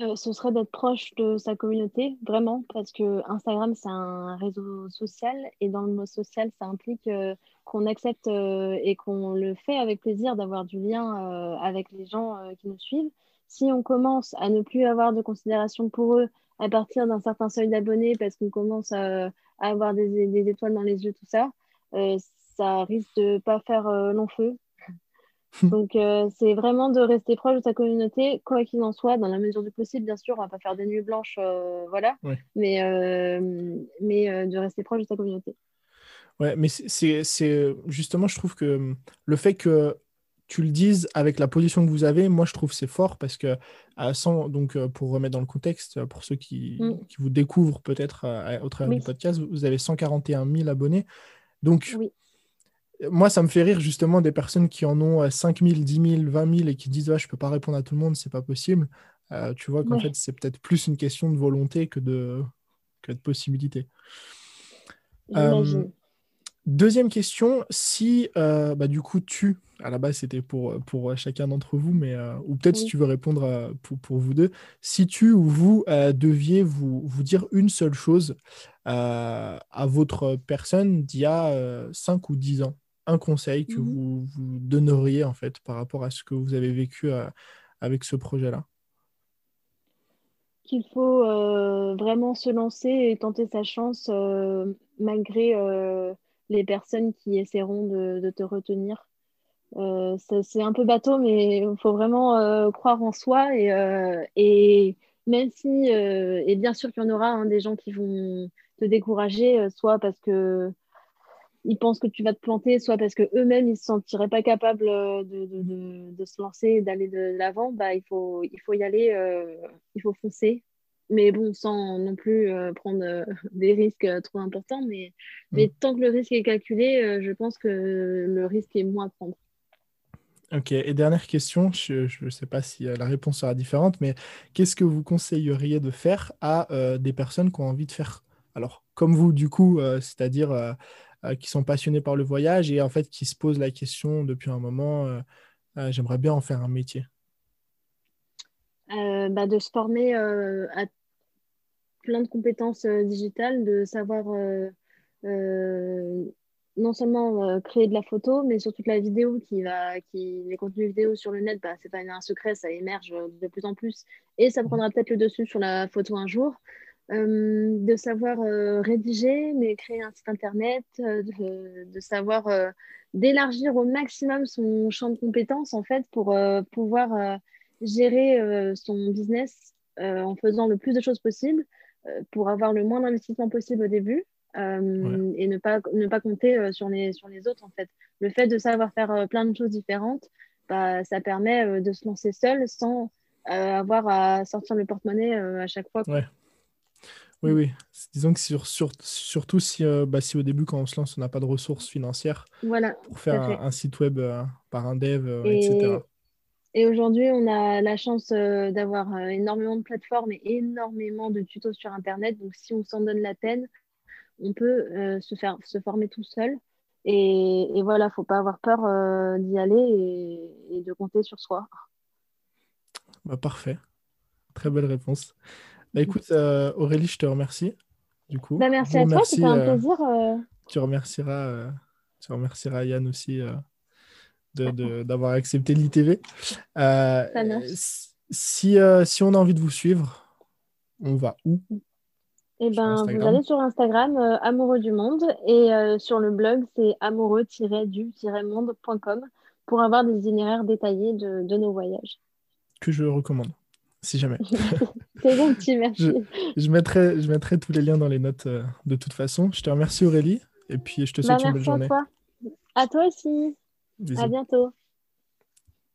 Euh, ce serait d'être proche de sa communauté, vraiment, parce que Instagram, c'est un réseau social, et dans le mot social, ça implique qu'on accepte et qu'on le fait avec plaisir d'avoir du lien avec les gens qui nous suivent. Si on commence à ne plus avoir de considération pour eux, à partir d'un certain seuil d'abonnés parce qu'on commence à, avoir des, étoiles dans les yeux, tout ça, euh, ça risque de pas faire euh, long feu. <laughs> Donc, euh, c'est vraiment de rester proche de sa communauté, quoi qu'il en soit, dans la mesure du possible, bien sûr. On va pas faire des nuits blanches, voilà, mais, mais de rester proche de sa communauté. Ouais, mais c'est justement, je trouve que le fait que tu le dises avec la position que vous avez, moi je trouve c'est fort parce que sans, donc euh, pour remettre dans le contexte, pour ceux qui, mm. qui vous découvrent peut-être au travers du podcast, vous avez 141 000 abonnés. Donc moi ça me fait rire justement des personnes qui en ont 5 000, 10 000, 20 000 et qui disent ouais, je peux pas répondre à tout le monde, c'est pas possible. Euh, tu vois qu'en fait c'est peut-être plus une question de volonté que de, que de possibilité. Deuxième question, si euh, bah, du coup tu, à la base c'était pour, pour chacun d'entre vous, mais euh, ou peut-être si tu veux répondre euh, pour, pour, vous deux, si tu ou vous deviez vous, vous dire une seule chose à votre personne d'il y a 5 ou 10 ans, un conseil que mmh vous, vous donneriez en fait par rapport à ce que vous avez vécu avec ce projet-là? Qu'il faut vraiment se lancer et tenter sa chance malgré les personnes qui essaieront de, te retenir. Euh, c'est un peu bateau, mais il faut vraiment euh, croire en soi. Et, euh, même si, et bien sûr qu'il y en aura hein, des gens qui vont te décourager, soit parce que ils pensent que tu vas te planter, soit parce qu'eux-mêmes ils ne se sentiraient pas capables de, de, de, se lancer et d'aller de l'avant, bah, il, faut, il faut y aller, il faut foncer mais bon, sans non plus euh, prendre euh, <laughs> des risques euh, trop importants. Mais, mm. mais tant que le risque est calculé, je pense que le risque est moins à prendre. Ok, et dernière question, je ne sais pas si la réponse sera différente, mais qu'est-ce que vous conseilleriez de faire à des personnes qui ont envie de faire, alors comme vous du coup, c'est-à-dire qui sont passionnés par le voyage et en fait qui se posent la question depuis un moment, j'aimerais bien en faire un métier? Bah, De se former à plein de compétences euh, digitales, de savoir euh, euh, non seulement créer de la photo, mais surtout la vidéo qui va, qui, les contenus vidéo sur le net, bah, c'est pas un secret, ça émerge de plus en plus et ça prendra peut-être le dessus sur la photo un jour. de savoir rédiger, mais créer un site internet, de, savoir d'élargir au maximum son champ de compétences en fait pour pouvoir gérer son business en faisant le plus de choses possible pour avoir le moins d'investissement possible au début euh, et ne pas, ne pas compter euh, sur, les, sur les autres en fait. Le fait de savoir faire plein de choses différentes, bah, ça permet de se lancer seul sans avoir à sortir le porte-monnaie à chaque fois. Ouais. Oui, oui. Disons que sur, sur, surtout si, bah, si au début, quand on se lance, on n'a pas de ressources financières voilà, pour faire un, site web par un dev, etc. Et aujourd'hui, on a la chance euh, d'avoir euh, énormément de plateformes et énormément de tutos sur Internet. Donc, si on s'en donne la peine, on peut euh, se, faire, se former tout seul. Et, voilà, il ne faut pas avoir peur d'y aller et, de compter sur soi. Bah, parfait. Très belle réponse. Bah, écoute, Aurélie, je te remercie. du coup. Bah, merci à toi, c'était un plaisir. tu remercieras, tu remercieras Yann aussi d'avoir accepté l'ITV. Euh, si, euh, si on a envie de vous suivre, on va où? Eh ben, vous allez sur Instagram, euh, Amoureux du Monde, et euh, sur le blog, c'est amoureux-du-monde.com pour avoir des itinéraires détaillés de, de nos voyages. Que je recommande, si jamais. <laughs> C'est gentil, <laughs> merci. Je mettrai, je mettrai tous les liens dans les notes de toute façon. Je te remercie Aurélie et puis je te Bah, souhaite une belle merci à journée. toi. À toi aussi. Bisous. À bientôt.